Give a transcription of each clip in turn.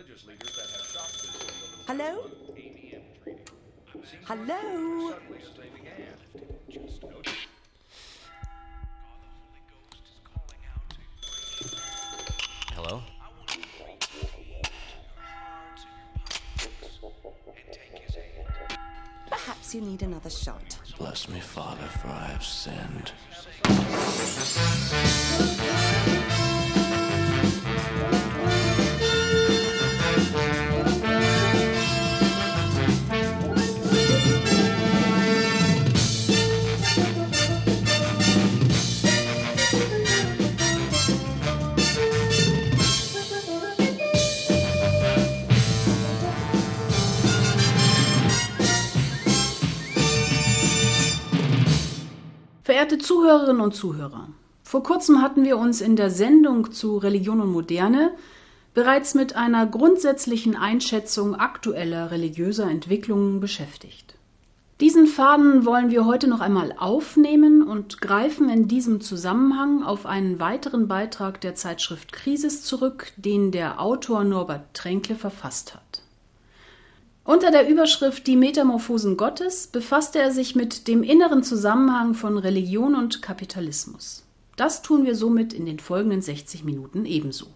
religious leaders that have shocked this over Hello? Hello? Hello? Perhaps you need another shot. Bless me, Father, for I have sinned. Verehrte Zuhörerinnen und Zuhörer, vor kurzem hatten wir uns in der Sendung zu Religion und Moderne bereits mit einer grundsätzlichen Einschätzung aktueller religiöser Entwicklungen beschäftigt. Diesen Faden wollen wir heute noch einmal aufnehmen und greifen in diesem Zusammenhang auf einen weiteren Beitrag der Zeitschrift Krisis zurück, den der Autor Norbert Tränkle verfasst hat. Unter der Überschrift Die Metamorphosen Gottes befasste er sich mit dem inneren Zusammenhang von Religion und Kapitalismus. Das tun wir somit in den folgenden 60 Minuten ebenso.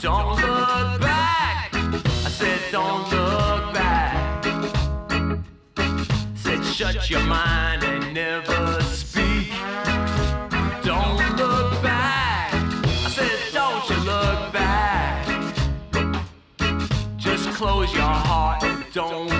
Don't look back. I said, don't look back. Said, shut your mind and never speak. Don't look back. I said, don't you look back. Just close your heart and don't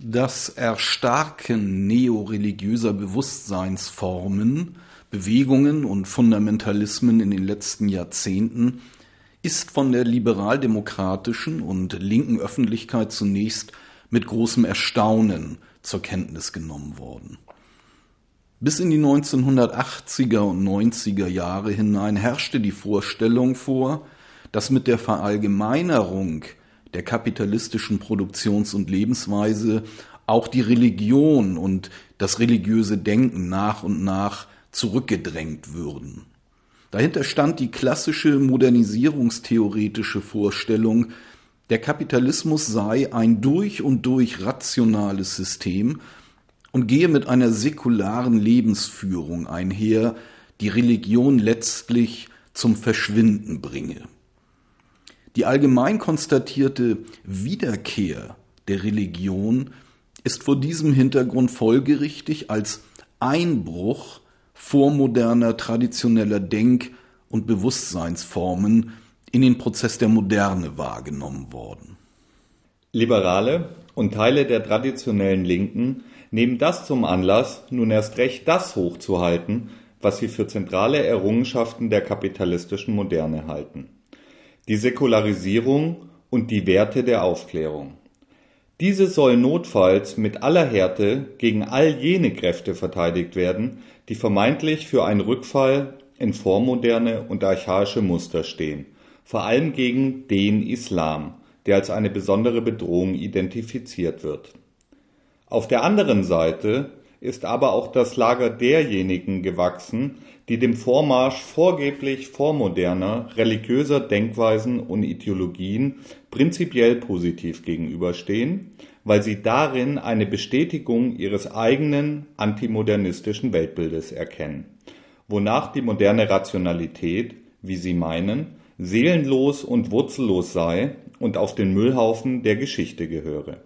Das Erstarken neoreligiöser Bewusstseinsformen, Bewegungen und Fundamentalismen in den letzten Jahrzehnten ist von der liberaldemokratischen und linken Öffentlichkeit zunächst mit großem Erstaunen zur Kenntnis genommen worden. Bis in die 1980er und 90er Jahre hinein herrschte die Vorstellung vor, dass mit der Verallgemeinerung der kapitalistischen Produktions- und Lebensweise auch die Religion und das religiöse Denken nach und nach zurückgedrängt würden. Dahinter stand die klassische modernisierungstheoretische Vorstellung, der Kapitalismus sei ein durch und durch rationales System und gehe mit einer säkularen Lebensführung einher, die Religion letztlich zum Verschwinden bringe. Die allgemein konstatierte Wiederkehr der Religion ist vor diesem Hintergrund folgerichtig als Einbruch vormoderner traditioneller Denk- und Bewusstseinsformen in den Prozess der Moderne wahrgenommen worden. Liberale und Teile der traditionellen Linken nehmen das zum Anlass, nun erst recht das hochzuhalten, was sie für zentrale Errungenschaften der kapitalistischen Moderne halten. Die Säkularisierung und die Werte der Aufklärung. Diese sollen notfalls mit aller Härte gegen all jene Kräfte verteidigt werden, die vermeintlich für einen Rückfall in vormoderne und archaische Muster stehen, vor allem gegen den Islam, der als eine besondere Bedrohung identifiziert wird. Auf der anderen Seite ist aber auch das Lager derjenigen gewachsen, die dem Vormarsch vorgeblich vormoderner religiöser Denkweisen und Ideologien prinzipiell positiv gegenüberstehen, weil sie darin eine Bestätigung ihres eigenen antimodernistischen Weltbildes erkennen, wonach die moderne Rationalität, wie sie meinen, seelenlos und wurzellos sei und auf den Müllhaufen der Geschichte gehöre.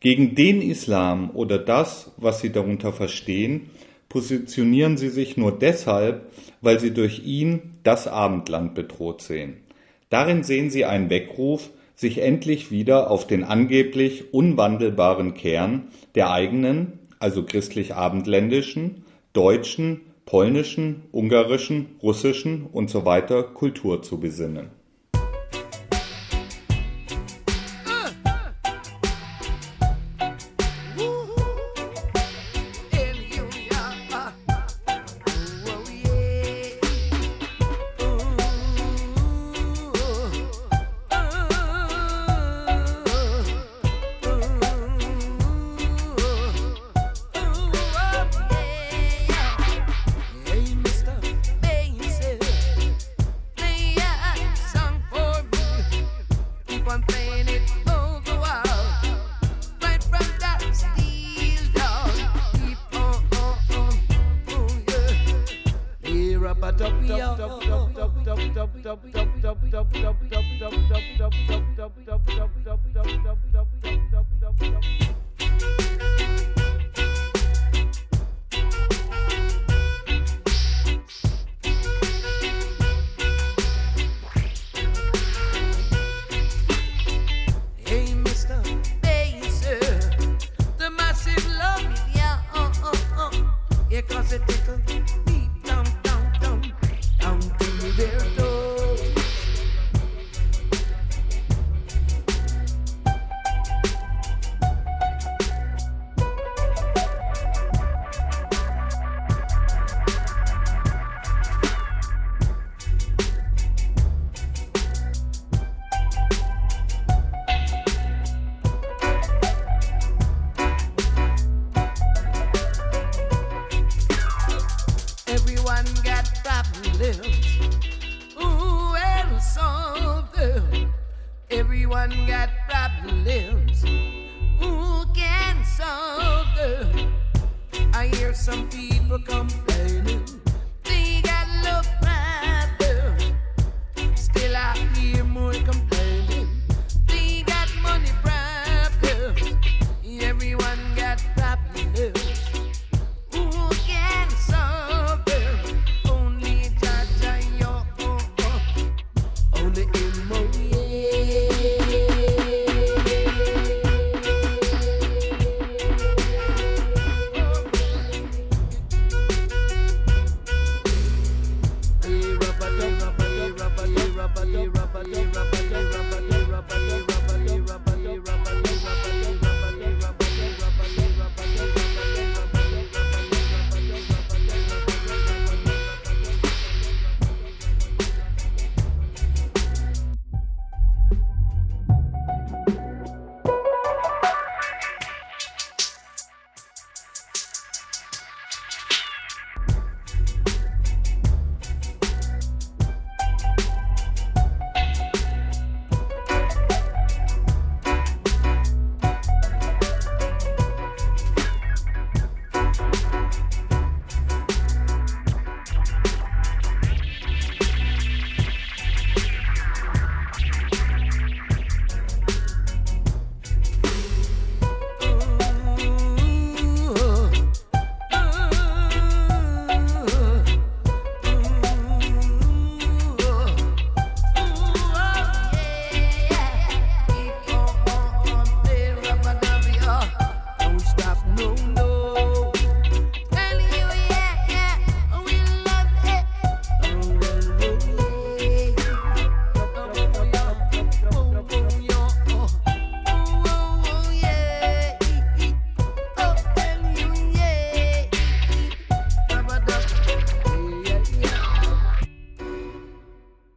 Gegen den Islam oder das, was sie darunter verstehen, positionieren sie sich nur deshalb, weil sie durch ihn das Abendland bedroht sehen. Darin sehen sie einen Weckruf, sich endlich wieder auf den angeblich unwandelbaren Kern der eigenen, also christlich-abendländischen, deutschen, polnischen, ungarischen, russischen und so weiter Kultur zu besinnen.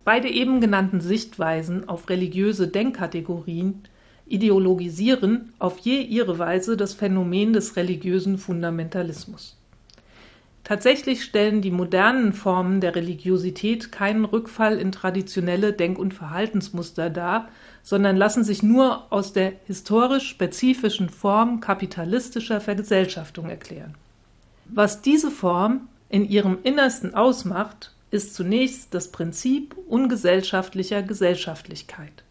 Beide eben genannten Sichtweisen auf religiöse Denkkategorien ideologisieren auf je ihre Weise das Phänomen des religiösen Fundamentalismus. Tatsächlich stellen die modernen Formen der Religiosität keinen Rückfall in traditionelle Denk- und Verhaltensmuster dar, sondern lassen sich nur aus der historisch spezifischen Form kapitalistischer Vergesellschaftung erklären. Was diese Form in ihrem Innersten ausmacht, ist zunächst das Prinzip ungesellschaftlicher Gesellschaftlichkeit.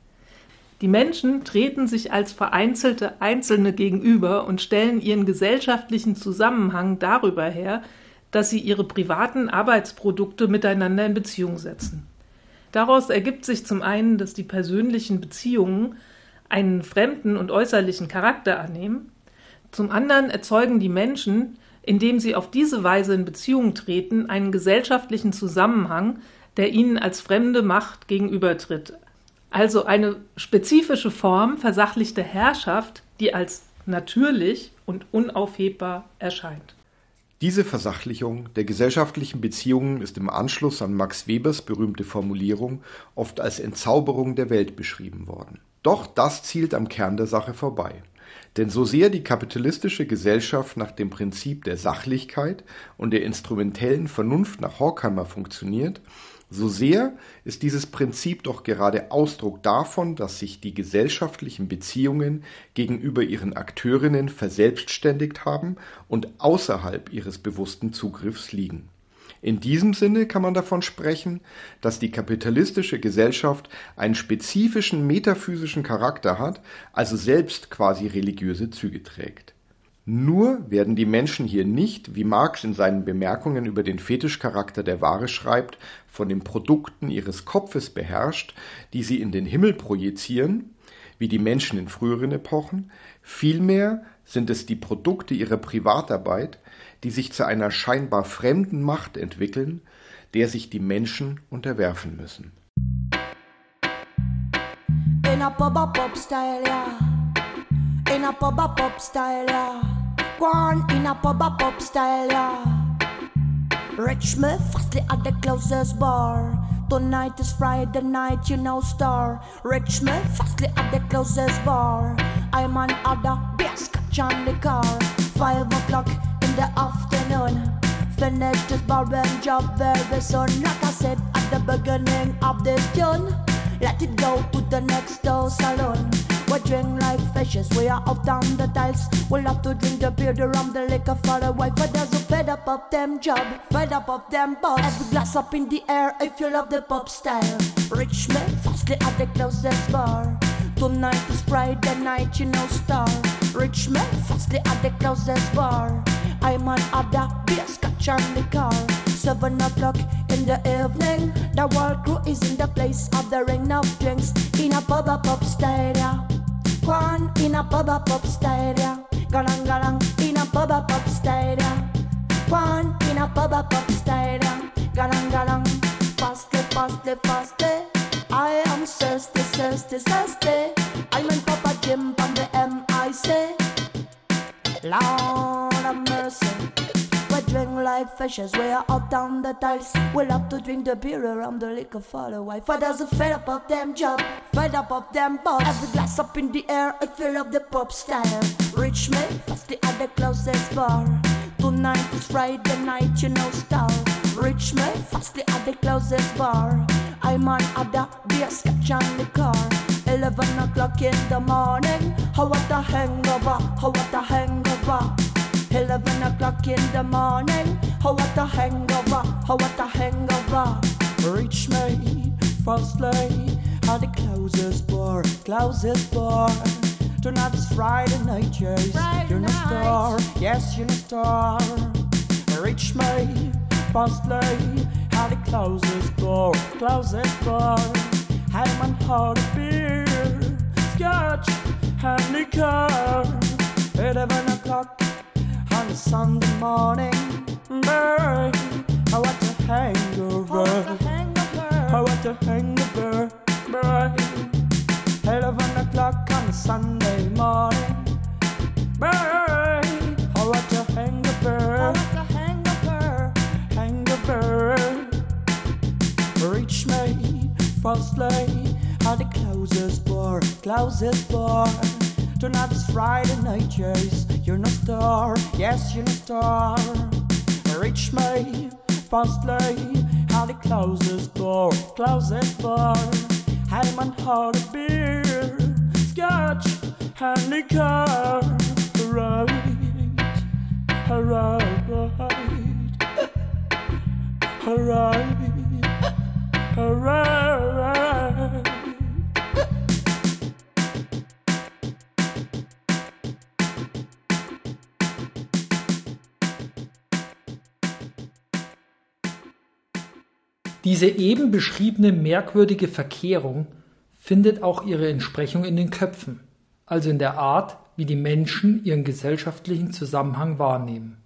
Die Menschen treten sich als vereinzelte Einzelne gegenüber und stellen ihren gesellschaftlichen Zusammenhang darüber her, dass sie ihre privaten Arbeitsprodukte miteinander in Beziehung setzen. Daraus ergibt sich zum einen, dass die persönlichen Beziehungen einen fremden und äußerlichen Charakter annehmen, zum anderen erzeugen die Menschen, indem sie auf diese Weise in Beziehung treten, einen gesellschaftlichen Zusammenhang, der ihnen als fremde Macht gegenübertritt, also eine spezifische Form versachlichter Herrschaft, die als natürlich und unaufhebbar erscheint. Diese Versachlichung der gesellschaftlichen Beziehungen ist im Anschluss an Max Webers berühmte Formulierung oft als Entzauberung der Welt beschrieben worden. Doch das zielt am Kern der Sache vorbei. Denn so sehr die kapitalistische Gesellschaft nach dem Prinzip der Sachlichkeit und der instrumentellen Vernunft nach Horkheimer funktioniert, so sehr ist dieses Prinzip doch gerade Ausdruck davon, dass sich die gesellschaftlichen Beziehungen gegenüber ihren Akteurinnen verselbstständigt haben und außerhalb ihres bewussten Zugriffs liegen. In diesem Sinne kann man davon sprechen, dass die kapitalistische Gesellschaft einen spezifischen metaphysischen Charakter hat, also selbst quasi religiöse Züge trägt. Nur werden die Menschen hier nicht, wie Marx in seinen Bemerkungen über den Fetischcharakter der Ware schreibt, von den Produkten ihres Kopfes beherrscht, die sie in den Himmel projizieren, wie die Menschen in früheren Epochen, vielmehr sind es die Produkte ihrer Privatarbeit, die sich zu einer scheinbar fremden Macht entwickeln, der sich die Menschen unterwerfen müssen. In a pub a pub style, yeah. In a pub a pub style, yeah. Go on in a pub a pub style, yeah. Rich me fastly at the closest bar. Tonight is Friday night, you know, star. Rich me fastly at the closest bar. I'm on other scotch on the car. Five o'clock the afternoon. Finish this boring job very soon. Like I said at the beginning of this tune, let it go to the next door salon. We drink like fishes, we are out on the tiles. We'll have to drink the beer, the rum, the liquor for the wife. But there's a fed up of them job, fed up of them boss. Every glass up in the air if you love the pop style. Rich men fastly at the closest bar. Tonight is Friday night, you know star. Rich men fastly at the closest bar. I'm on other beer, scotch the car. Seven o'clock in the evening, the world crew is in the place of the ring of drinks in a pub a pop style. One in a pub a pop style. Galang galang in a pub a pop style. One in a pub a pop style. Galang galang, fastly, fastly, fastly. I am thirsty, thirsty, thirsty. I'm in Papa Jim from the MIC. We drink like fishes, we are out on the tiles. We'll have to drink the beer around the liquor for the wife. A fed up of them job, fed up of them boss. Every glass up in the air, I feel of the pop style. Rich man, fastly at the closest bar. Tonight is Friday night, you know, star. Rich man, fastly at the closest bar. I'm on other beer, scotch on the car. 11 o'clock in the morning. How what a hangover, how what a hangover. 11 o'clock in the morning. How what a hangover, how what a hangover. Reach me, firstly, at the closest bar, closest bar. Tonight is Friday night, yes. you're in a star, yes, you're a star. Reach me, firstly, at the closest bar, closest bar. I'm on hard beer, scotch, and liquor. 11 o'clock on a Sunday morning. Boy, I want a hangover. I want a hangover. Boy, 11 o'clock on a Sunday morning. Boy, I want a hangover. Hangover. Reach me, firstly, at the closest bar, closest bar. Tonight is Friday night, yes, you're no star, yes, you're no star. Reach me, firstly, at the closest bar, closest bar. I'm on hard beer, scotch, and liquor. Right, right, alright, alright. Diese eben beschriebene merkwürdige Verkehrung findet auch ihre Entsprechung in den Köpfen, also in der Art, wie die Menschen ihren gesellschaftlichen Zusammenhang wahrnehmen.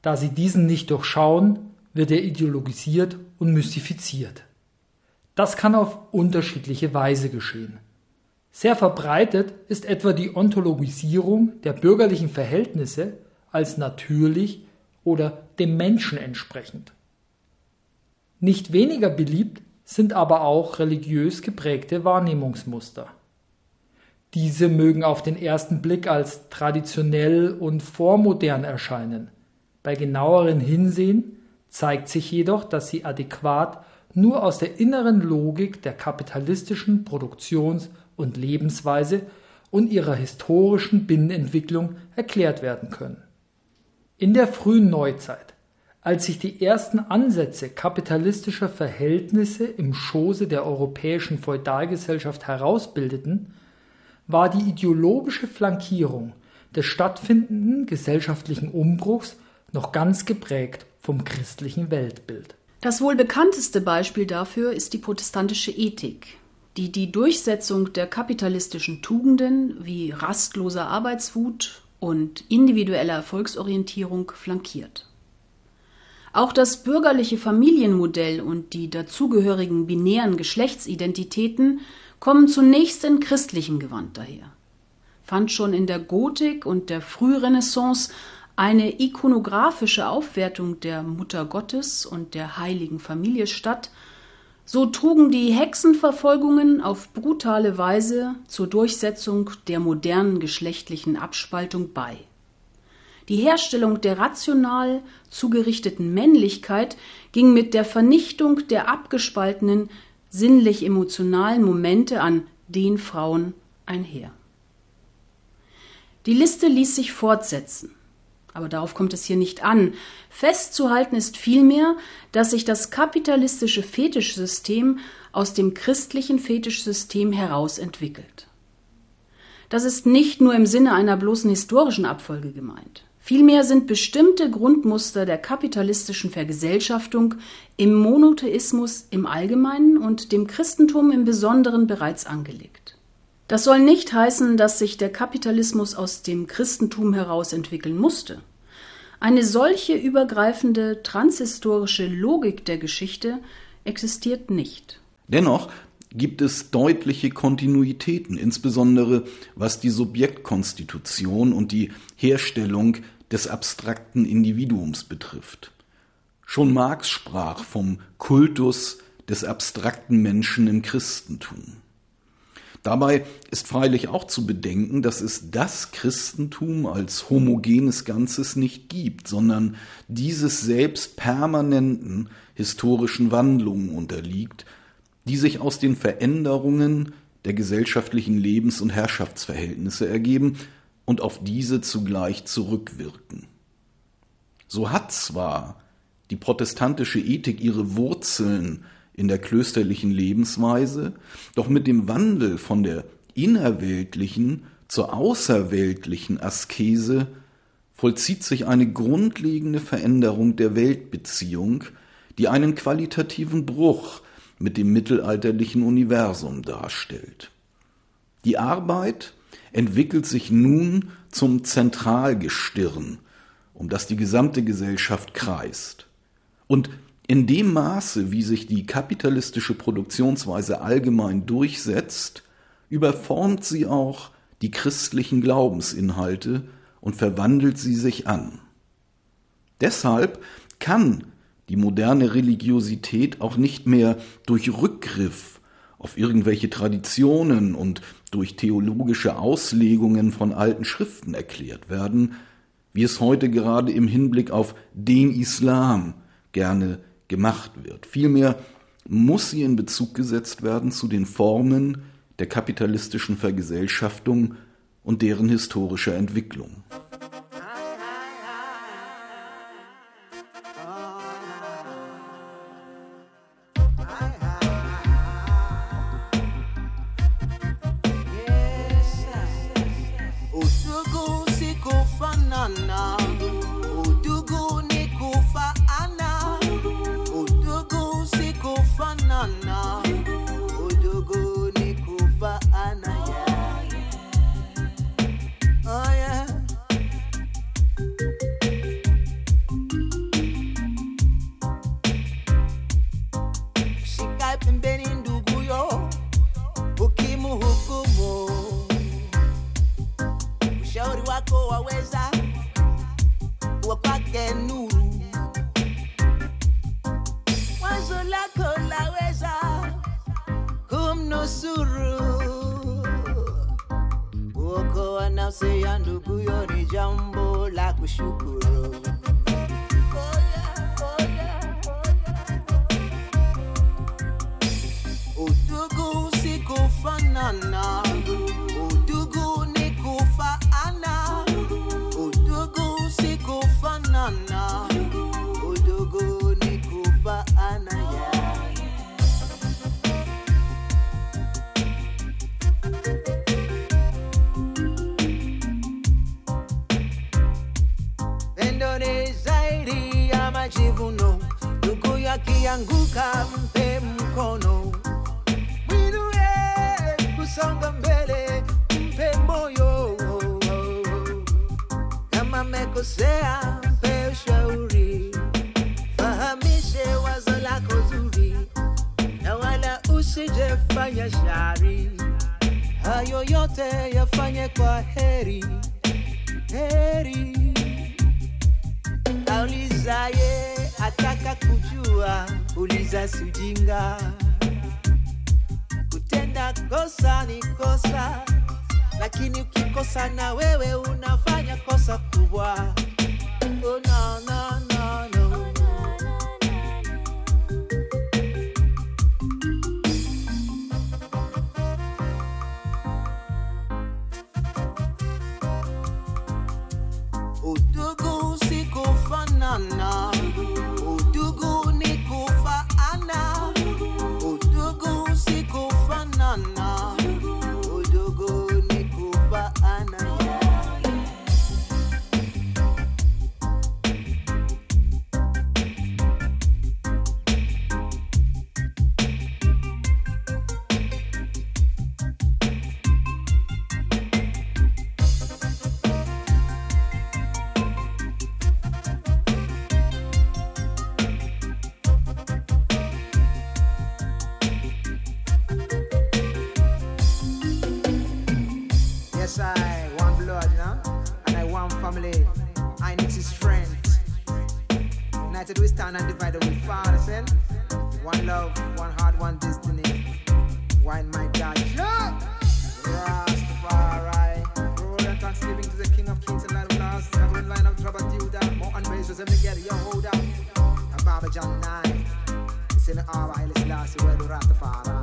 Da sie diesen nicht durchschauen, wird er ideologisiert und mystifiziert. Das kann auf unterschiedliche Weise geschehen. Sehr verbreitet ist etwa die Ontologisierung der bürgerlichen Verhältnisse als natürlich oder dem Menschen entsprechend. Nicht weniger beliebt sind aber auch religiös geprägte Wahrnehmungsmuster. Diese mögen auf den ersten Blick als traditionell und vormodern erscheinen. Bei genauerem Hinsehen zeigt sich jedoch, dass sie adäquat nur aus der inneren Logik der kapitalistischen Produktions- und Lebensweise und ihrer historischen Binnenentwicklung erklärt werden können. In der frühen Neuzeit, als sich die ersten Ansätze kapitalistischer Verhältnisse im Schoße der europäischen Feudalgesellschaft herausbildeten, war die ideologische Flankierung des stattfindenden gesellschaftlichen Umbruchs noch ganz geprägt vom christlichen Weltbild. Das wohl bekannteste Beispiel dafür ist die protestantische Ethik, die die Durchsetzung der kapitalistischen Tugenden wie rastloser Arbeitswut und individueller Erfolgsorientierung flankiert. Auch das bürgerliche Familienmodell und die dazugehörigen binären Geschlechtsidentitäten kommen zunächst in christlichem Gewand daher. Fand schon in der Gotik und der Frührenaissance eine ikonografische Aufwertung der Mutter Gottes und der heiligen Familie statt, so trugen die Hexenverfolgungen auf brutale Weise zur Durchsetzung der modernen geschlechtlichen Abspaltung bei. Die Herstellung der rational zugerichteten Männlichkeit ging mit der Vernichtung der abgespaltenen sinnlich-emotionalen Momente an den Frauen einher. Die Liste ließ sich fortsetzen, aber darauf kommt es hier nicht an. Festzuhalten ist vielmehr, dass sich das kapitalistische Fetischsystem aus dem christlichen Fetischsystem heraus entwickelt. Das ist nicht nur im Sinne einer bloßen historischen Abfolge gemeint. Vielmehr sind bestimmte Grundmuster der kapitalistischen Vergesellschaftung im Monotheismus im Allgemeinen und dem Christentum im Besonderen bereits angelegt. Das soll nicht heißen, dass sich der Kapitalismus aus dem Christentum heraus entwickeln musste. Eine solche übergreifende transhistorische Logik der Geschichte existiert nicht. Dennoch gibt es deutliche Kontinuitäten, insbesondere was die Subjektkonstitution und die Herstellung des abstrakten Individuums betrifft. Schon Marx sprach vom Kultus des abstrakten Menschen im Christentum. Dabei ist freilich auch zu bedenken, dass es das Christentum als homogenes Ganzes nicht gibt, sondern dieses selbst permanenten historischen Wandlungen unterliegt, die sich aus den Veränderungen der gesellschaftlichen Lebens- und Herrschaftsverhältnisse ergeben und auf diese zugleich zurückwirken. So hat zwar die protestantische Ethik ihre Wurzeln in der klösterlichen Lebensweise, doch mit dem Wandel von der innerweltlichen zur außerweltlichen Askese vollzieht sich eine grundlegende Veränderung der Weltbeziehung, die einen qualitativen Bruch mit dem mittelalterlichen Universum darstellt. Die Arbeit entwickelt sich nun zum Zentralgestirn, um das die gesamte Gesellschaft kreist. Und in dem Maße, wie sich die kapitalistische Produktionsweise allgemein durchsetzt, überformt sie auch die christlichen Glaubensinhalte und verwandelt sie sich an. Deshalb kann die moderne Religiosität auch nicht mehr durch Rückgriff auf irgendwelche Traditionen und durch theologische Auslegungen von alten Schriften erklärt werden, wie es heute gerade im Hinblick auf den Islam gerne gemacht wird. Vielmehr muss sie in Bezug gesetzt werden zu den Formen der kapitalistischen Vergesellschaftung und deren historischer Entwicklung. Ndugu yakianguka mpe mkono, mwinue kusonga mbele, mpe moyo. Kama amekosea mpe fahamishe wazo lako zuri, na wala usijefanya shari. Hayo yote yafanye kwa heri, heri aulizaye ataka kujua, uliza sujinga. Kutenda kosa ni kosa, lakini ukikosa na wewe unafanya kosa kubwa. Oh, no, no, no, no. Udugu si one love, one heart, one destiny. Wine my God. Rastafari. Roll and thanksgiving to the King of Kings and Lord of Lords. Covering line of trouble, Judah. More and raise them together, yo, hold up. A Baba John 9. It's in the hour, I listen last, where the Rastafari.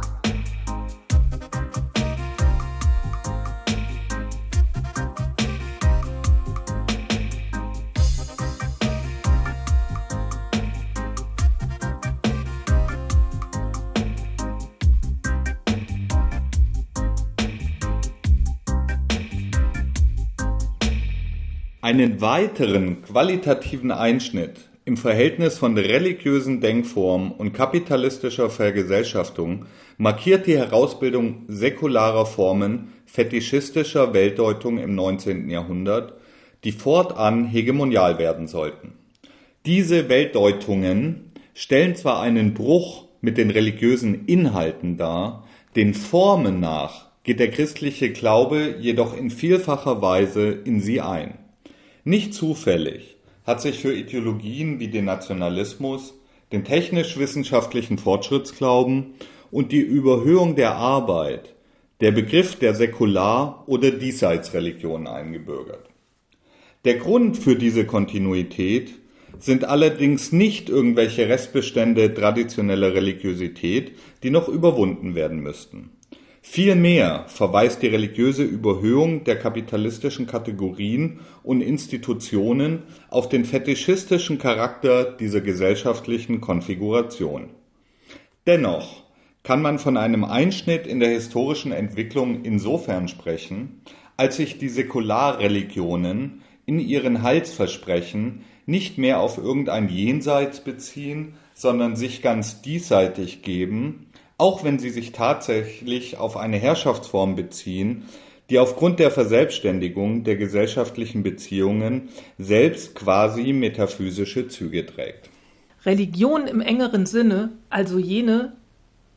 Einen weiteren qualitativen Einschnitt im Verhältnis von religiösen Denkformen und kapitalistischer Vergesellschaftung markiert die Herausbildung säkularer Formen fetischistischer Weltdeutung im 19. Jahrhundert, die fortan hegemonial werden sollten. Diese Weltdeutungen stellen zwar einen Bruch mit den religiösen Inhalten dar, den Formen nach geht der christliche Glaube jedoch in vielfacher Weise in sie ein. Nicht zufällig hat sich für Ideologien wie den Nationalismus, den technisch-wissenschaftlichen Fortschrittsglauben und die Überhöhung der Arbeit der Begriff der Säkular- oder Diesseitsreligion eingebürgert. Der Grund für diese Kontinuität sind allerdings nicht irgendwelche Restbestände traditioneller Religiosität, die noch überwunden werden müssten. Vielmehr verweist die religiöse Überhöhung der kapitalistischen Kategorien und Institutionen auf den fetischistischen Charakter dieser gesellschaftlichen Konfiguration. Dennoch kann man von einem Einschnitt in der historischen Entwicklung insofern sprechen, als sich die Säkularreligionen in ihren Heilsversprechen nicht mehr auf irgendein Jenseits beziehen, sondern sich ganz diesseitig geben, auch wenn sie sich tatsächlich auf eine Herrschaftsform beziehen, die aufgrund der Verselbstständigung der gesellschaftlichen Beziehungen selbst quasi metaphysische Züge trägt. Religion im engeren Sinne, also jene,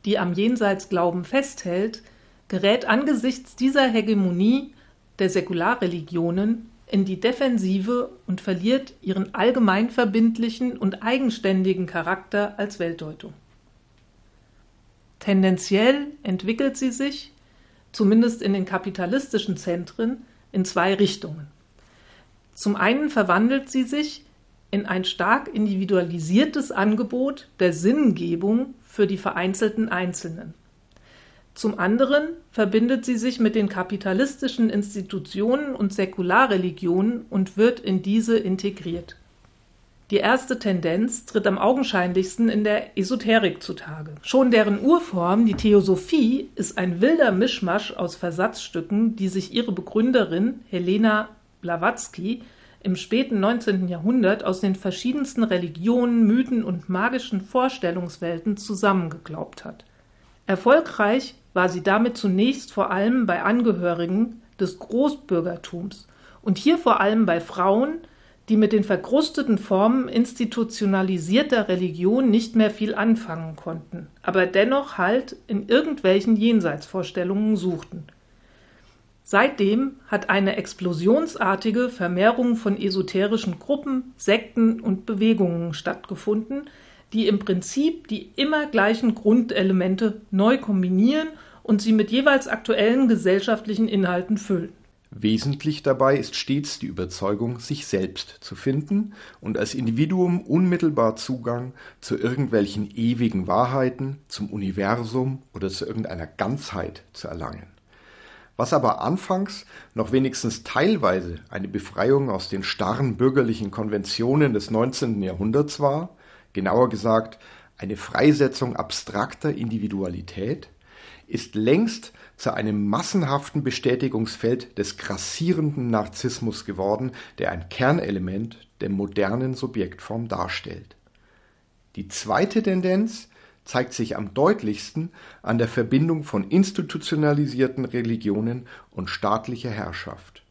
die am Jenseitsglauben festhält, gerät angesichts dieser Hegemonie der Säkularreligionen in die Defensive und verliert ihren allgemeinverbindlichen und eigenständigen Charakter als Weltdeutung. Tendenziell entwickelt sie sich, zumindest in den kapitalistischen Zentren, in zwei Richtungen. Zum einen verwandelt sie sich in ein stark individualisiertes Angebot der Sinngebung für die vereinzelten Einzelnen. Zum anderen verbindet sie sich mit den kapitalistischen Institutionen und Säkularreligionen und wird in diese integriert. Die erste Tendenz tritt am augenscheinlichsten in der Esoterik zutage. Schon deren Urform, die Theosophie, ist ein wilder Mischmasch aus Versatzstücken, die sich ihre Begründerin Helena Blavatsky im späten 19. Jahrhundert aus den verschiedensten Religionen, Mythen und magischen Vorstellungswelten zusammengeglaubt hat. Erfolgreich war sie damit zunächst vor allem bei Angehörigen des Großbürgertums und hier vor allem bei Frauen, die mit den verkrusteten Formen institutionalisierter Religion nicht mehr viel anfangen konnten, aber dennoch Halt in irgendwelchen Jenseitsvorstellungen suchten. Seitdem hat eine explosionsartige Vermehrung von esoterischen Gruppen, Sekten und Bewegungen stattgefunden, die im Prinzip die immer gleichen Grundelemente neu kombinieren und sie mit jeweils aktuellen gesellschaftlichen Inhalten füllen. Wesentlich dabei ist stets die Überzeugung, sich selbst zu finden und als Individuum unmittelbar Zugang zu irgendwelchen ewigen Wahrheiten, zum Universum oder zu irgendeiner Ganzheit zu erlangen. Was aber anfangs noch wenigstens teilweise eine Befreiung aus den starren bürgerlichen Konventionen des 19. Jahrhunderts war, genauer gesagt eine Freisetzung abstrakter Individualität, ist längst zu einem massenhaften Bestätigungsfeld des grassierenden Narzissmus geworden, der ein Kernelement der modernen Subjektform darstellt. Die zweite Tendenz zeigt sich am deutlichsten an der Verbindung von institutionalisierten Religionen und staatlicher Herrschaft.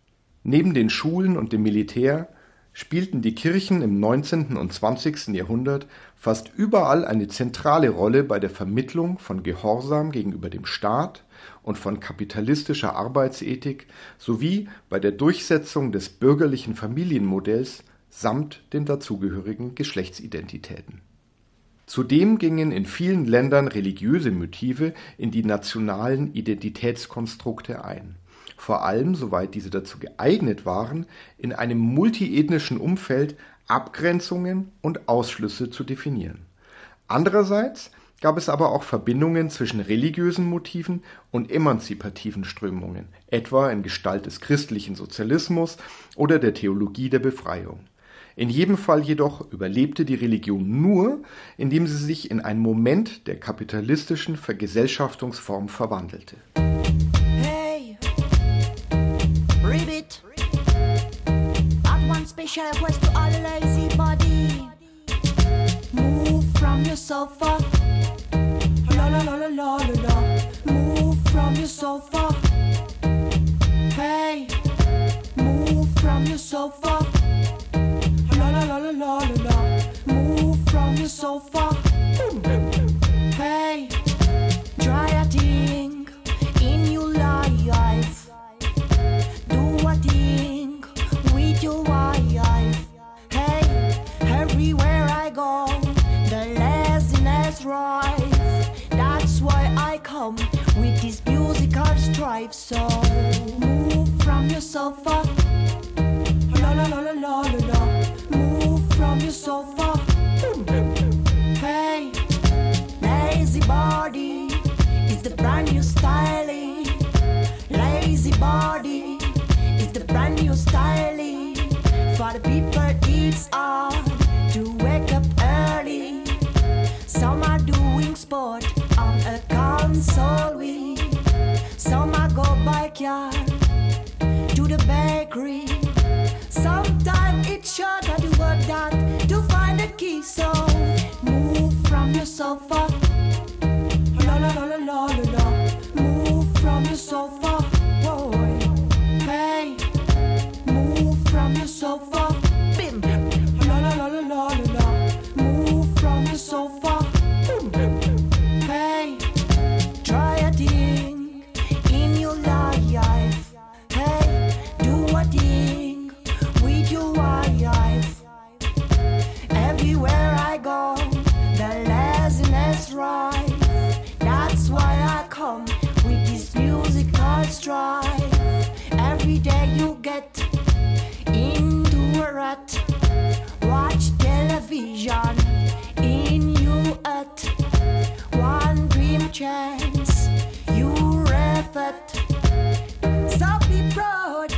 Neben den Schulen und dem Militär spielten die Kirchen im 19. und 20. Jahrhundert fast überall eine zentrale Rolle bei der Vermittlung von Gehorsam gegenüber dem Staat und von kapitalistischer Arbeitsethik sowie bei der Durchsetzung des bürgerlichen Familienmodells samt den dazugehörigen Geschlechtsidentitäten. Zudem gingen in vielen Ländern religiöse Motive in die nationalen Identitätskonstrukte ein vor allem, soweit diese dazu geeignet waren, in einem multiethnischen Umfeld Abgrenzungen und Ausschlüsse zu definieren. Andererseits gab es aber auch Verbindungen zwischen religiösen Motiven und emanzipativen Strömungen, etwa in Gestalt des christlichen Sozialismus oder der Theologie der Befreiung. In jedem Fall jedoch überlebte die Religion nur, indem sie sich in einen Moment der kapitalistischen Vergesellschaftungsform verwandelte. Hey, Ribbit. Add one special request to all lazy body. Move from your sofa. La la la la la la. Move from your sofa. Hey, move from your sofa. La la la la la la la. Move from your sofa. Chance. You effort. So be proud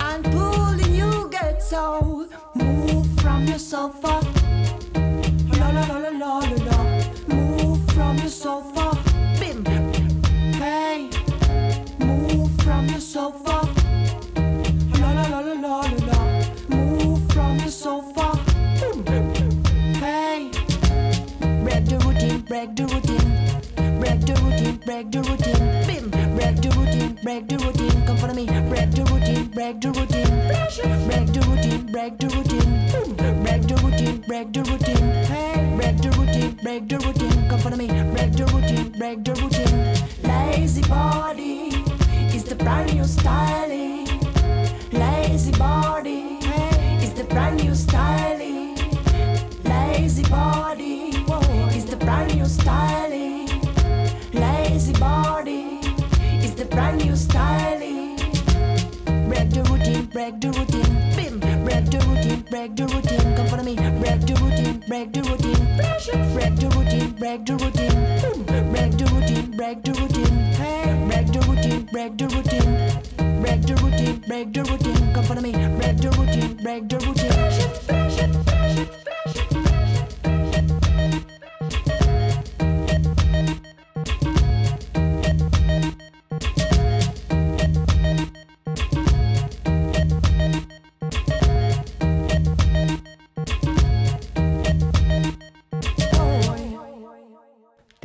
and pulling you get so move from your sofa. La la la la la la la. Move from your sofa. Bim. Hey, move from your sofa. La la la la la la la. Move from your sofa. Hey, the routine, break the routine, break the routine, break the routine. Bim, break the routine, break the routine. Come follow me, break the routine, break the routine, break the routine, break the routine, Boom, break the routine, break the routine. Hey, break the routine, break the routine. Come follow me, break the routine, break the routine. Lazy body is the brand new styling. Lazy body is the brand new styling. Lazy body is the brand new styling. The brand new styling. Break the routine, break the routine, bim. Break the routine, break the routine. Come follow me. Break the routine, break the routine. Break the routine, break the routine. Boom. Break the routine, break the routine. Hey, break the routine, break the routine. Break the routine, break the routine. Come follow me. Break the routine, break the routine.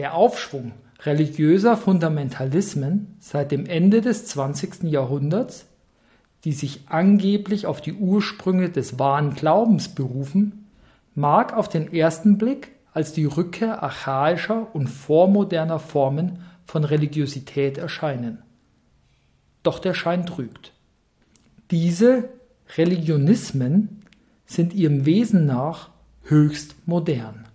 Der Aufschwung religiöser Fundamentalismen seit dem Ende des 20. Jahrhunderts, die sich angeblich auf die Ursprünge des wahren Glaubens berufen, mag auf den ersten Blick als die Rückkehr archaischer und vormoderner Formen von Religiosität erscheinen. Doch der Schein trügt. Diese Religionismen sind ihrem Wesen nach höchst modern.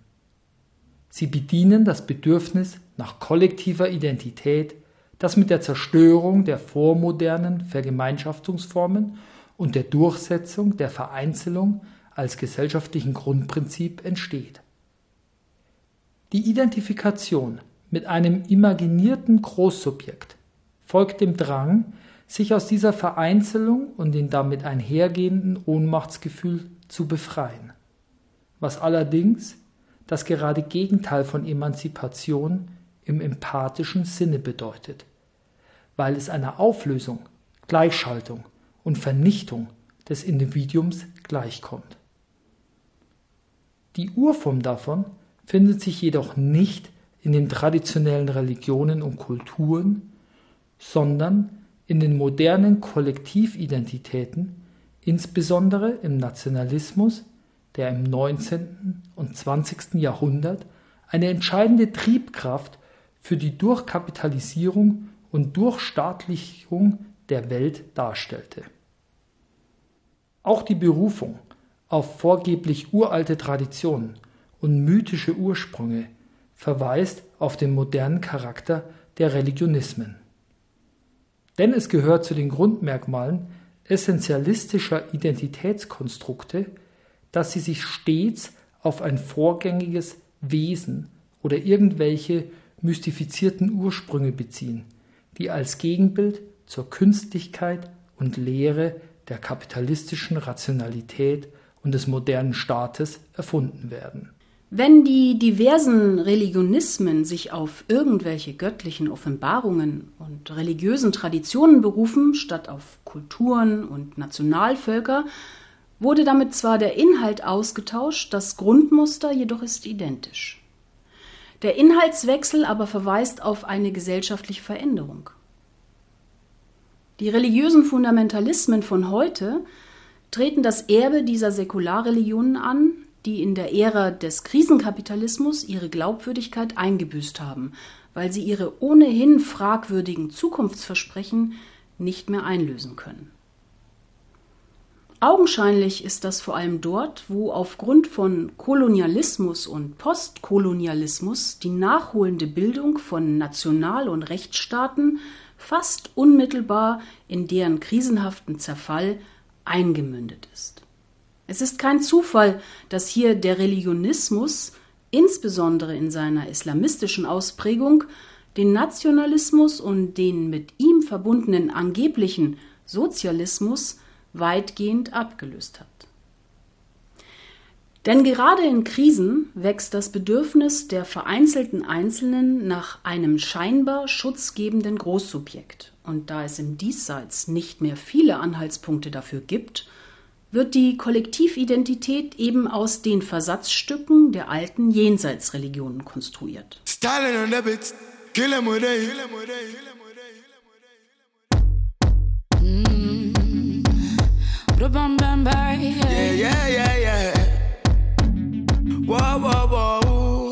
Sie bedienen das Bedürfnis nach kollektiver Identität, das mit der Zerstörung der vormodernen Vergemeinschaftungsformen und der Durchsetzung der Vereinzelung als gesellschaftlichen Grundprinzip entsteht. Die Identifikation mit einem imaginierten Großsubjekt folgt dem Drang, sich aus dieser Vereinzelung und den damit einhergehenden Ohnmachtsgefühl zu befreien, was allerdings das gerade Gegenteil von Emanzipation im empathischen Sinne bedeutet, weil es einer Auflösung, Gleichschaltung und Vernichtung des Individuums gleichkommt. Die Urform davon findet sich jedoch nicht in den traditionellen Religionen und Kulturen, sondern in den modernen Kollektividentitäten, insbesondere im Nationalismus, der im 19. und 20. Jahrhundert eine entscheidende Triebkraft für die Durchkapitalisierung und Durchstaatlichung der Welt darstellte. Auch die Berufung auf vorgeblich uralte Traditionen und mythische Ursprünge verweist auf den modernen Charakter der Religionismen. Denn es gehört zu den Grundmerkmalen essentialistischer Identitätskonstrukte, dass sie sich stets auf ein vorgängiges Wesen oder irgendwelche mystifizierten Ursprünge beziehen, die als Gegenbild zur Künstlichkeit und Lehre der kapitalistischen Rationalität und des modernen Staates erfunden werden. Wenn die diversen Religionismen sich auf irgendwelche göttlichen Offenbarungen und religiösen Traditionen berufen, statt auf Kulturen und Nationalvölker, wurde damit zwar der Inhalt ausgetauscht, das Grundmuster jedoch ist identisch. Der Inhaltswechsel aber verweist auf eine gesellschaftliche Veränderung. Die religiösen Fundamentalismen von heute treten das Erbe dieser Säkularreligionen an, die in der Ära des Krisenkapitalismus ihre Glaubwürdigkeit eingebüßt haben, weil sie ihre ohnehin fragwürdigen Zukunftsversprechen nicht mehr einlösen können. Augenscheinlich ist das vor allem dort, wo aufgrund von Kolonialismus und Postkolonialismus die nachholende Bildung von National- und Rechtsstaaten fast unmittelbar in deren krisenhaften Zerfall eingemündet ist. Es ist kein Zufall, dass hier der Religionismus, insbesondere in seiner islamistischen Ausprägung, den Nationalismus und den mit ihm verbundenen angeblichen Sozialismus weitgehend abgelöst hat. Denn gerade in Krisen wächst das Bedürfnis der vereinzelten Einzelnen nach einem scheinbar schutzgebenden Großsubjekt. Und da es im Diesseits nicht mehr viele Anhaltspunkte dafür gibt, wird die Kollektividentität eben aus den Versatzstücken der alten Jenseitsreligionen konstruiert. Stalin on the beats, kill him with a Bam, bam, bam, Yeah, yeah, yeah, yeah. Whoa, whoa, whoa.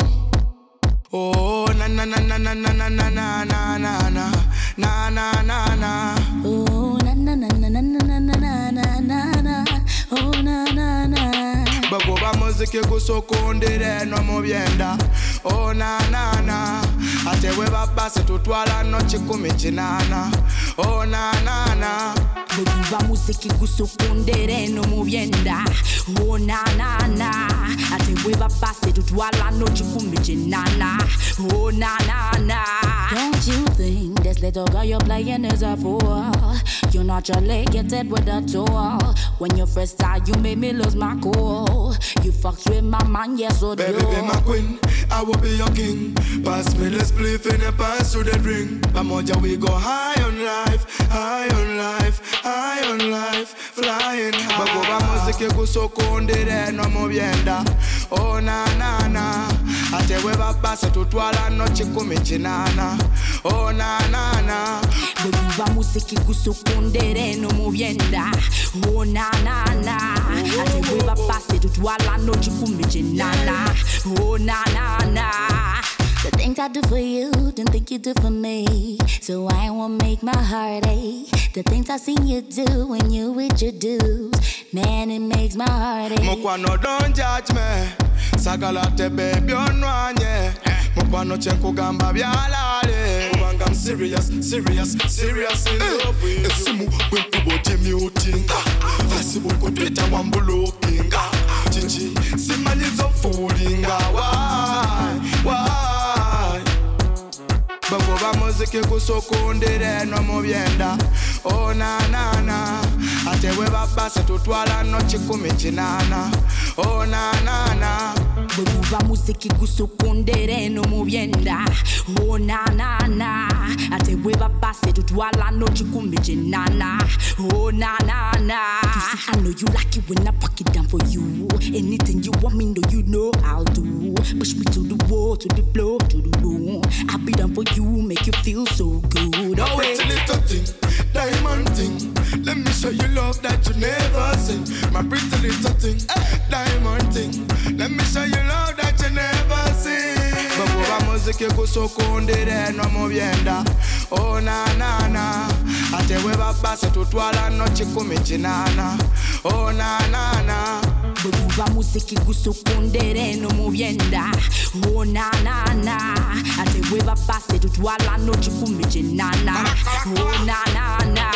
Oh, na na na na na na na na na na na na na na bwe guba muziki gusukundira eno mu byenda. Oh, Onanaana ate bwe babba situtwala nno kikumi kinaana. Oh, Onanaana bwe guba muziki gusukundira eno mu byenda. Oh, Onanaana ate bwe babba situtwala nno kikumi kinaana. Onanaana don't you think this little girl you're playing is a fool? You're naturally gifted with a tool. When you first started, you made me lose my cool. You fucked with my man, yes, so do. Baby, be my queen, I will be your king. Pass me the spliff and a pass to the ring. Pamoja, we go high on life, high on life, high on life, flying high. Bagoba muziki gusukundire no mu byenda. Oh na na na, ate bwe babase tutwala no kikumi kinana. Oh na na na, bweguba muziki gusukundera eno mu byenda onanana ate bwe babase tutwala no kikumi kinana. Onanana The things I do for you, don't think you do for me. So I won't make my heart ache. The things I see you do when you with your dudes, man, it makes my heart ache. mukwano don't judge me. Sagala te baby onwanye. Mukwano kyenkugamba byalaale. Kubanga I'm serious, serious, serious in eh, love with eh, you. Esimu bwenkuba ogimutinga. Facebook ku Twitter wambulookinga. Kiki simanyiza ofuulinga. Why, muziki gusukundira eno mu byenda. Oh, Onanaana ate bwe babba setutwala nno kikumi kinaana. Oh, Onanaana bweguba muziki gusukundera eno mu byenda onanana ate bwe babase tutwala no kikumi kinana onanana I know you like it when I pack it down for you Anything you want me know you know I'll do Push me to the wall, to the floor, to the room I'll be down for you, make you feel so good Oh, pretty wait. Eh. little thing, diamond thing. Let me show you love that you never seen. My pretty little thing, eh, diamond thing. Let me show you love that you never seen. Bagoba muziki gusukundira eno mu byenda. Oh na na na. Ate bwe babase tutwala no kikumi kinana. Oh na na na. bweguba muziki gusukundera eno mu byenda onanana ate bwe babase tutwala no kikumi kinana onanana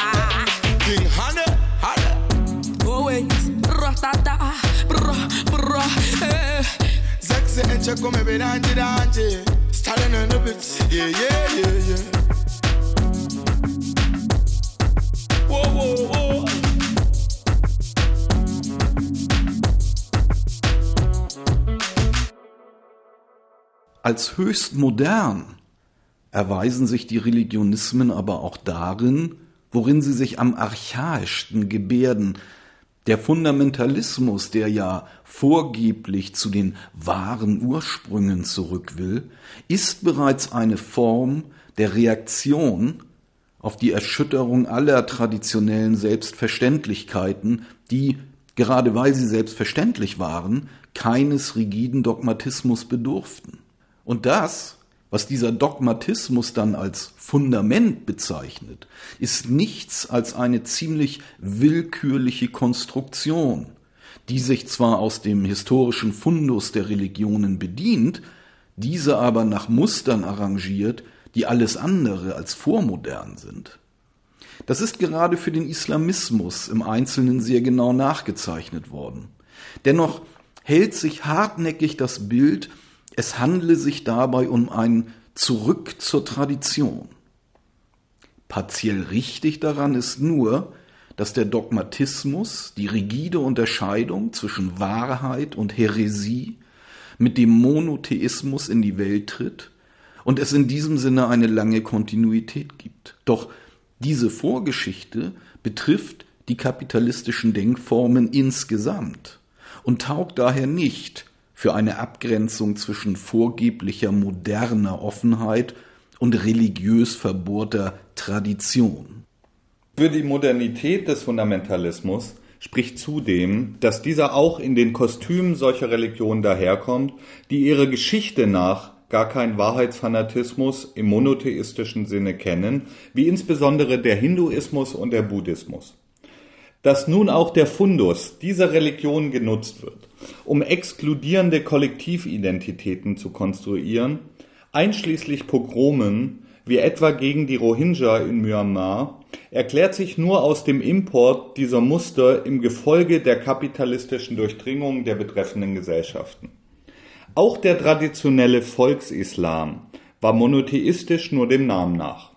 King Honey, Honey. always ratata bra bra eh. Sexy and check me be dandy dandy. Stalin in the bits. Yeah, yeah, yeah, yeah. Whoa, whoa, whoa. Als höchst modern erweisen sich die Religionismen aber auch darin, worin sie sich am archaischsten gebärden. Der Fundamentalismus, der ja vorgeblich zu den wahren Ursprüngen zurück will, ist bereits eine Form der Reaktion auf die Erschütterung aller traditionellen Selbstverständlichkeiten, die, gerade weil sie selbstverständlich waren, keines rigiden Dogmatismus bedurften. Und das, was dieser Dogmatismus dann als Fundament bezeichnet, ist nichts als eine ziemlich willkürliche Konstruktion, die sich zwar aus dem historischen Fundus der Religionen bedient, diese aber nach Mustern arrangiert, die alles andere als vormodern sind. Das ist gerade für den Islamismus im Einzelnen sehr genau nachgezeichnet worden. Dennoch hält sich hartnäckig das Bild, es handle sich dabei um ein Zurück zur Tradition. Partiell richtig daran ist nur, dass der Dogmatismus die rigide Unterscheidung zwischen Wahrheit und Häresie mit dem Monotheismus in die Welt tritt und es in diesem Sinne eine lange Kontinuität gibt. Doch diese Vorgeschichte betrifft die kapitalistischen Denkformen insgesamt und taugt daher nicht für eine Abgrenzung zwischen vorgeblicher moderner Offenheit und religiös verbohrter Tradition. Für die Modernität des Fundamentalismus spricht zudem, dass dieser auch in den Kostümen solcher Religionen daherkommt, die ihre Geschichte nach gar keinen Wahrheitsfanatismus im monotheistischen Sinne kennen, wie insbesondere der Hinduismus und der Buddhismus. Dass nun auch der Fundus dieser Religionen genutzt wird, um exkludierende Kollektividentitäten zu konstruieren, einschließlich Pogromen, wie etwa gegen die Rohingya in Myanmar, erklärt sich nur aus dem Import dieser Muster im Gefolge der kapitalistischen Durchdringung der betreffenden Gesellschaften. Auch der traditionelle Volksislam war monotheistisch nur dem Namen nach.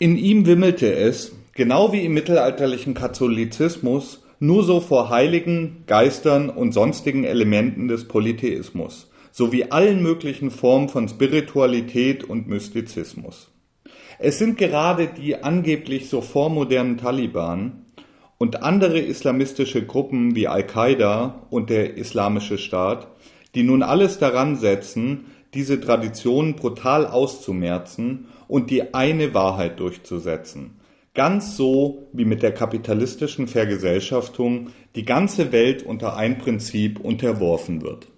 In ihm wimmelte es, genau wie im mittelalterlichen Katholizismus, nur so vor Heiligen, Geistern und sonstigen Elementen des Polytheismus sowie allen möglichen Formen von Spiritualität und Mystizismus. Es sind gerade die angeblich so vormodernen Taliban und andere islamistische Gruppen wie Al-Qaida und der Islamische Staat, die nun alles daran setzen, diese Traditionen brutal auszumerzen und die eine Wahrheit durchzusetzen. Ganz so wie mit der kapitalistischen Vergesellschaftung die ganze Welt unter ein Prinzip unterworfen wird.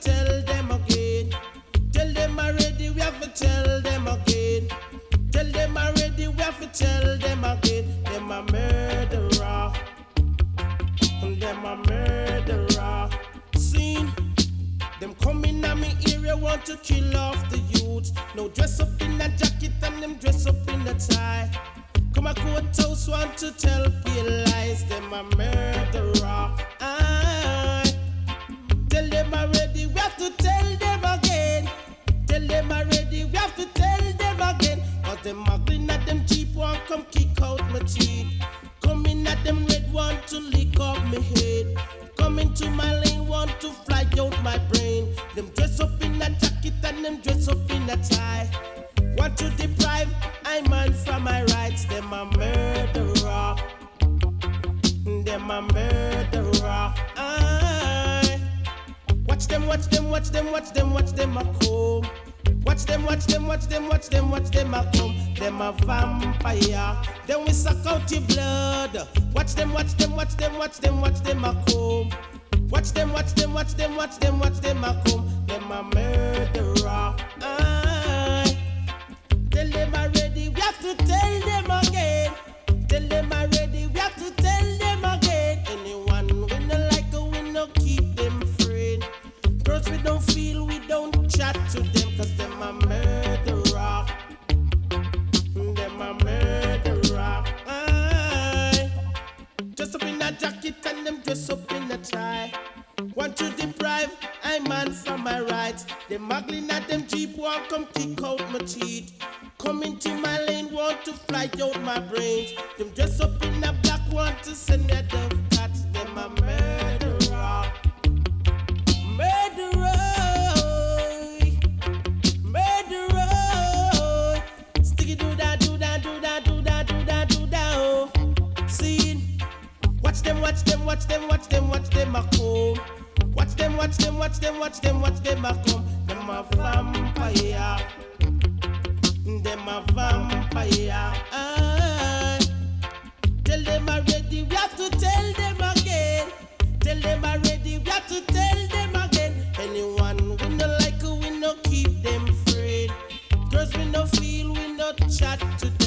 Tell them again. Tell them already, we have to tell them again. Tell them already, we have to tell them again. Them a murderer, them a murderer. See. Them coming at me area want to kill off the youths. No dress up in a jacket and them dress up in a tie. Come a courthouse want to tell pale lies. Them a murderer. Aye. Tell them already, we have to tell them again. Tell them already, we have to tell. Cause them muggling at them cheap one come kick out my teeth. Coming at them red one to lick off my head. Coming to my lane want to fly out my brain. Them dress up in a jacket and them dress up in a tie. Want to deprive I man from my rights. Them a murderer. Them a murderer. Aye. Watch them, watch them, watch them, watch them, watch them a come. Watch them, watch them, watch them, watch them, watch them a come. Them a vampire. Then we suck out your blood. Watch them, watch them, watch them, watch them, watch them a come. Watch them, watch them, watch them, watch them, watch them a come. Them a murderer. Aye. Tell them already, we have to tell them again. Tell them dress up in a tie. Want to deprive I man from my rights. Them muggling at them jeep want come kick out my teeth. Come into my lane want to fly out my brains. Them dress up in a black want to send a dove Watch them, watch them, watch them, watch them, watch them a come. Watch them, watch them, watch them, watch them, watch them a come. Them a vampire. Them a vampire. Aye. Tell them already, we have to tell them again. Tell them already, we have to tell them again. Anyone we no like, we no keep them afraid. Girls we no feel, we no chat to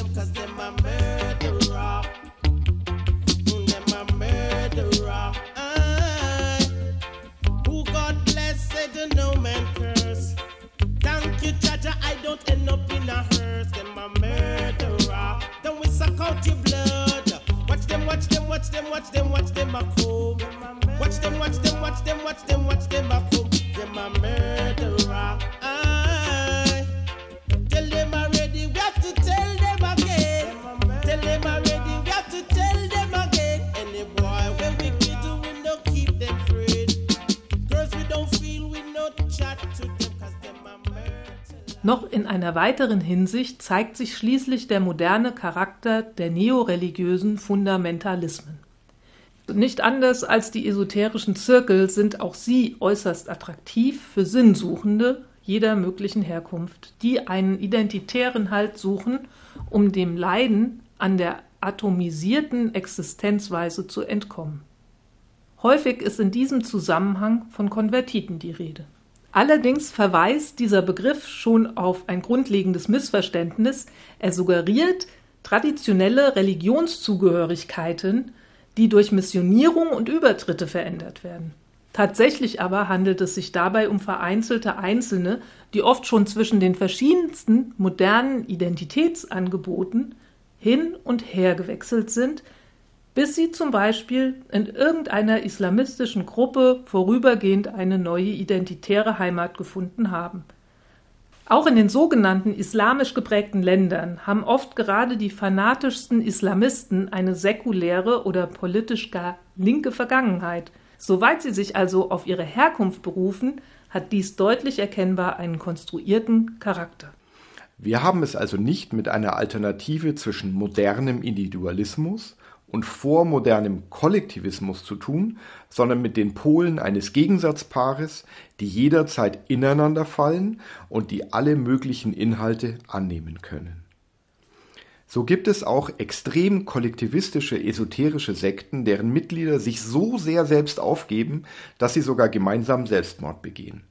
einer weiteren Hinsicht zeigt sich schließlich der moderne Charakter der neoreligiösen Fundamentalismen. Nicht anders als die esoterischen Zirkel sind auch sie äußerst attraktiv für Sinnsuchende jeder möglichen Herkunft, die einen identitären Halt suchen, um dem Leiden an der atomisierten Existenzweise zu entkommen. Häufig ist in diesem Zusammenhang von Konvertiten die Rede. Allerdings verweist dieser Begriff schon auf ein grundlegendes Missverständnis. Er suggeriert traditionelle Religionszugehörigkeiten, die durch Missionierung und Übertritte verändert werden. Tatsächlich aber handelt es sich dabei um vereinzelte Einzelne, die oft schon zwischen den verschiedensten modernen Identitätsangeboten hin und her gewechselt sind, bis sie zum Beispiel in irgendeiner islamistischen Gruppe vorübergehend eine neue identitäre Heimat gefunden haben. Auch in den sogenannten islamisch geprägten Ländern haben oft gerade die fanatischsten Islamisten eine säkuläre oder politisch gar linke Vergangenheit. Soweit sie sich also auf ihre Herkunft berufen, hat dies deutlich erkennbar einen konstruierten Charakter. Wir haben es also nicht mit einer Alternative zwischen modernem Individualismus und vormodernem Kollektivismus zu tun, sondern mit den Polen eines Gegensatzpaares, die jederzeit ineinander fallen und die alle möglichen Inhalte annehmen können. So gibt es auch extrem kollektivistische esoterische Sekten, deren Mitglieder sich so sehr selbst aufgeben, dass sie sogar gemeinsam Selbstmord begehen.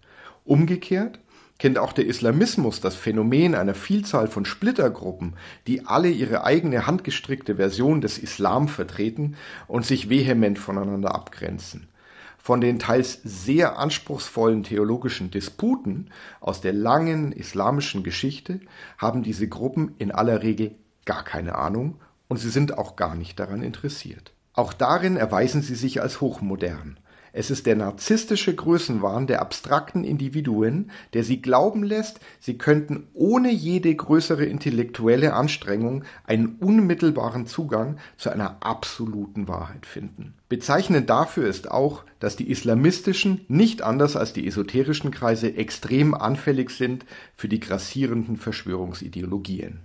Umgekehrt kennt auch der Islamismus das Phänomen einer Vielzahl von Splittergruppen, die alle ihre eigene handgestrickte Version des Islam vertreten und sich vehement voneinander abgrenzen. Von den teils sehr anspruchsvollen theologischen Disputen aus der langen islamischen Geschichte haben diese Gruppen in aller Regel gar keine Ahnung und sie sind auch gar nicht daran interessiert. Auch darin erweisen sie sich als hochmodern. Es ist der narzisstische Größenwahn der abstrakten Individuen, der sie glauben lässt, sie könnten ohne jede größere intellektuelle Anstrengung einen unmittelbaren Zugang zu einer absoluten Wahrheit finden. Bezeichnend dafür ist auch, dass die islamistischen, nicht anders als die esoterischen Kreise, extrem anfällig sind für die grassierenden Verschwörungsideologien.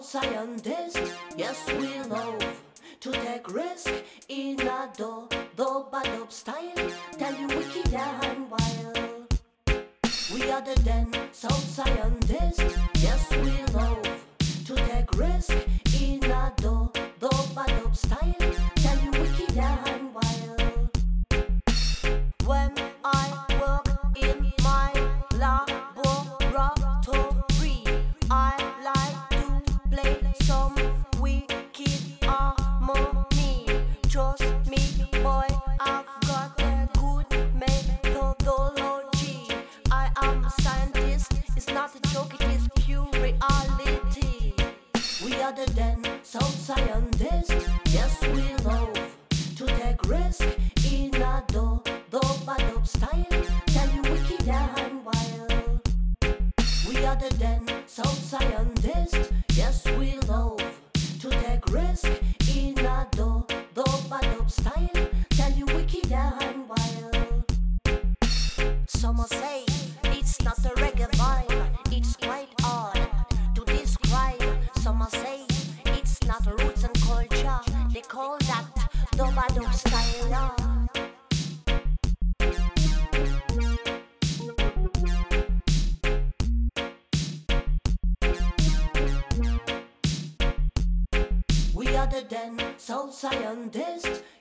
Den scientists. Yes, we love to take risk in a do do bad up style. Tell you wicked and wild. We are the den soul scientists. Yes, we love to take risk in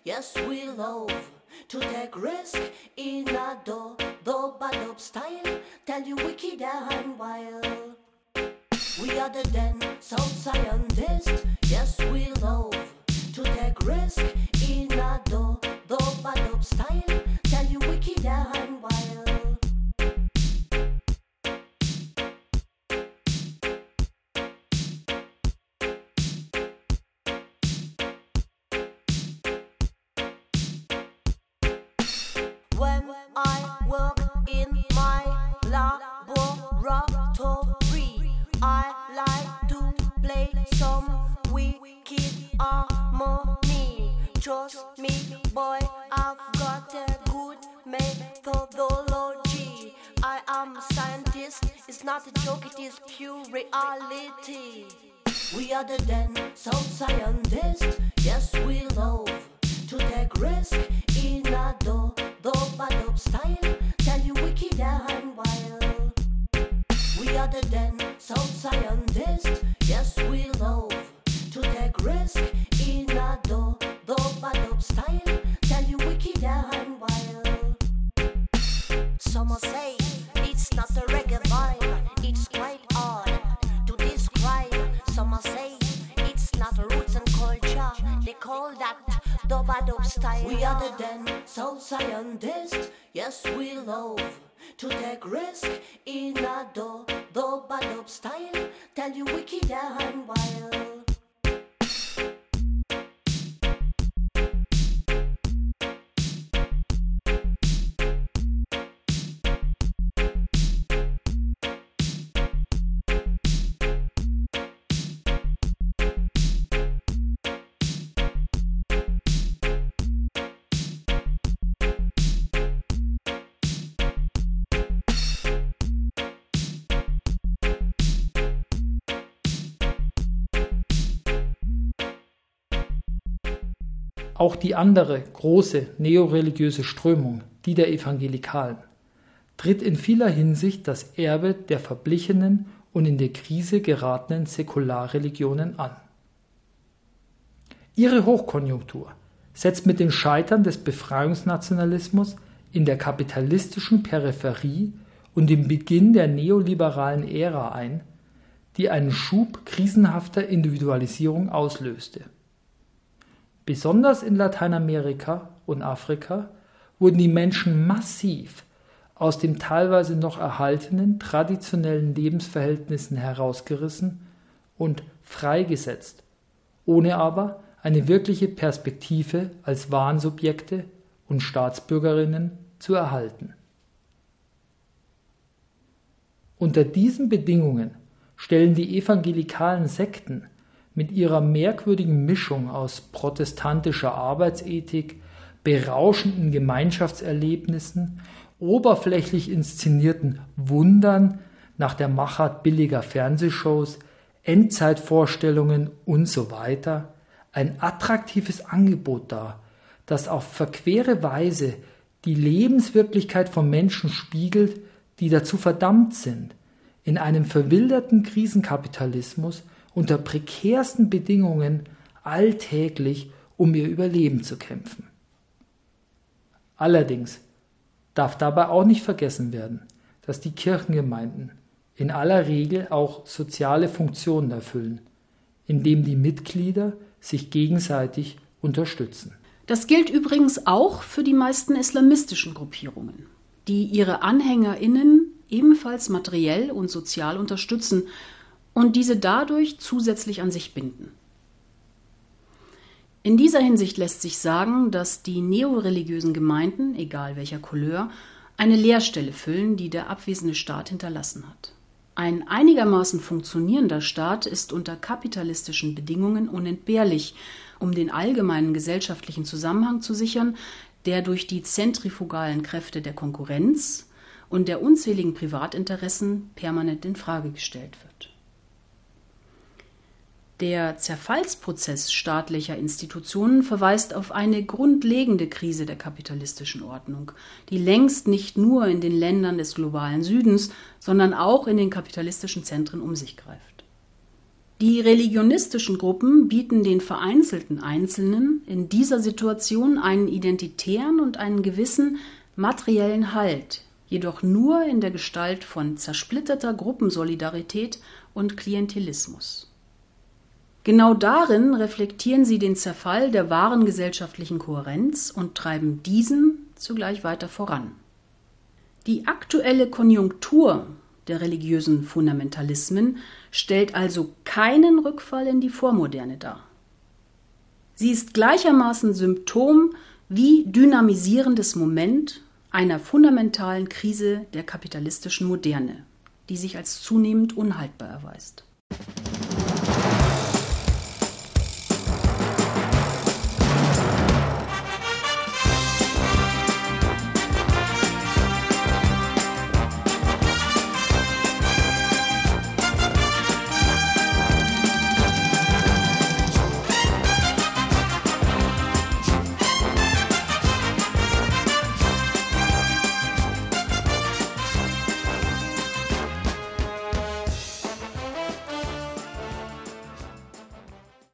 Yes, we love to take risk in a do do up style. Tell you wicked and wild. We are the den soul scientists. Yes, we love to take risk in a do do up style. Joke, it is pure reality. We are the den soul scientists, yes, we love to take risk in a do do up style. Tell you wicked and wild. We are the den So scientists, We are the den, so scientists, yes we love to take risk in a do dub style. Tell you we wicked and wild. Auch die andere große neoreligiöse Strömung, die der Evangelikalen, tritt in vieler Hinsicht das Erbe der verblichenen und in der Krise geratenen Säkularreligionen an. Ihre Hochkonjunktur setzt mit dem Scheitern des Befreiungsnationalismus in der kapitalistischen Peripherie und dem Beginn der neoliberalen Ära ein, die einen Schub krisenhafter Individualisierung auslöste. Besonders in Lateinamerika und Afrika wurden die Menschen massiv aus den teilweise noch erhaltenen traditionellen Lebensverhältnissen herausgerissen und freigesetzt, ohne aber eine wirkliche Perspektive als Wahnsubjekte und Staatsbürgerinnen zu erhalten. Unter diesen Bedingungen stellen die evangelikalen Sekten mit ihrer merkwürdigen Mischung aus protestantischer Arbeitsethik, berauschenden Gemeinschaftserlebnissen, oberflächlich inszenierten Wundern nach der Machart billiger Fernsehshows, Endzeitvorstellungen und so weiter ein attraktives Angebot dar, das auf verquere Weise die Lebenswirklichkeit von Menschen spiegelt, die dazu verdammt sind, in einem verwilderten Krisenkapitalismus unter prekärsten Bedingungen alltäglich um ihr Überleben zu kämpfen. Allerdings darf dabei auch nicht vergessen werden, dass die Kirchengemeinden in aller Regel auch soziale Funktionen erfüllen, indem die Mitglieder sich gegenseitig unterstützen. Das gilt übrigens auch für die meisten islamistischen Gruppierungen, die ihre Anhängerinnen ebenfalls materiell und sozial unterstützen und diese dadurch zusätzlich an sich binden. In dieser Hinsicht lässt sich sagen, dass die neoreligiösen Gemeinden, egal welcher Couleur, eine Leerstelle füllen, die der abwesende Staat hinterlassen hat. Ein einigermaßen funktionierender Staat ist unter kapitalistischen Bedingungen unentbehrlich, um den allgemeinen gesellschaftlichen Zusammenhang zu sichern, der durch die zentrifugalen Kräfte der Konkurrenz und der unzähligen Privatinteressen permanent in Frage gestellt wird. Der Zerfallsprozess staatlicher Institutionen verweist auf eine grundlegende Krise der kapitalistischen Ordnung, die längst nicht nur in den Ländern des globalen Südens, sondern auch in den kapitalistischen Zentren um sich greift. Die religionistischen Gruppen bieten den vereinzelten Einzelnen in dieser Situation einen identitären und einen gewissen materiellen Halt, jedoch nur in der Gestalt von zersplitterter Gruppensolidarität und Klientelismus. Genau darin reflektieren sie den Zerfall der wahren gesellschaftlichen Kohärenz und treiben diesen zugleich weiter voran. Die aktuelle Konjunktur der religiösen Fundamentalismen stellt also keinen Rückfall in die Vormoderne dar. Sie ist gleichermaßen Symptom wie dynamisierendes Moment einer fundamentalen Krise der kapitalistischen Moderne, die sich als zunehmend unhaltbar erweist.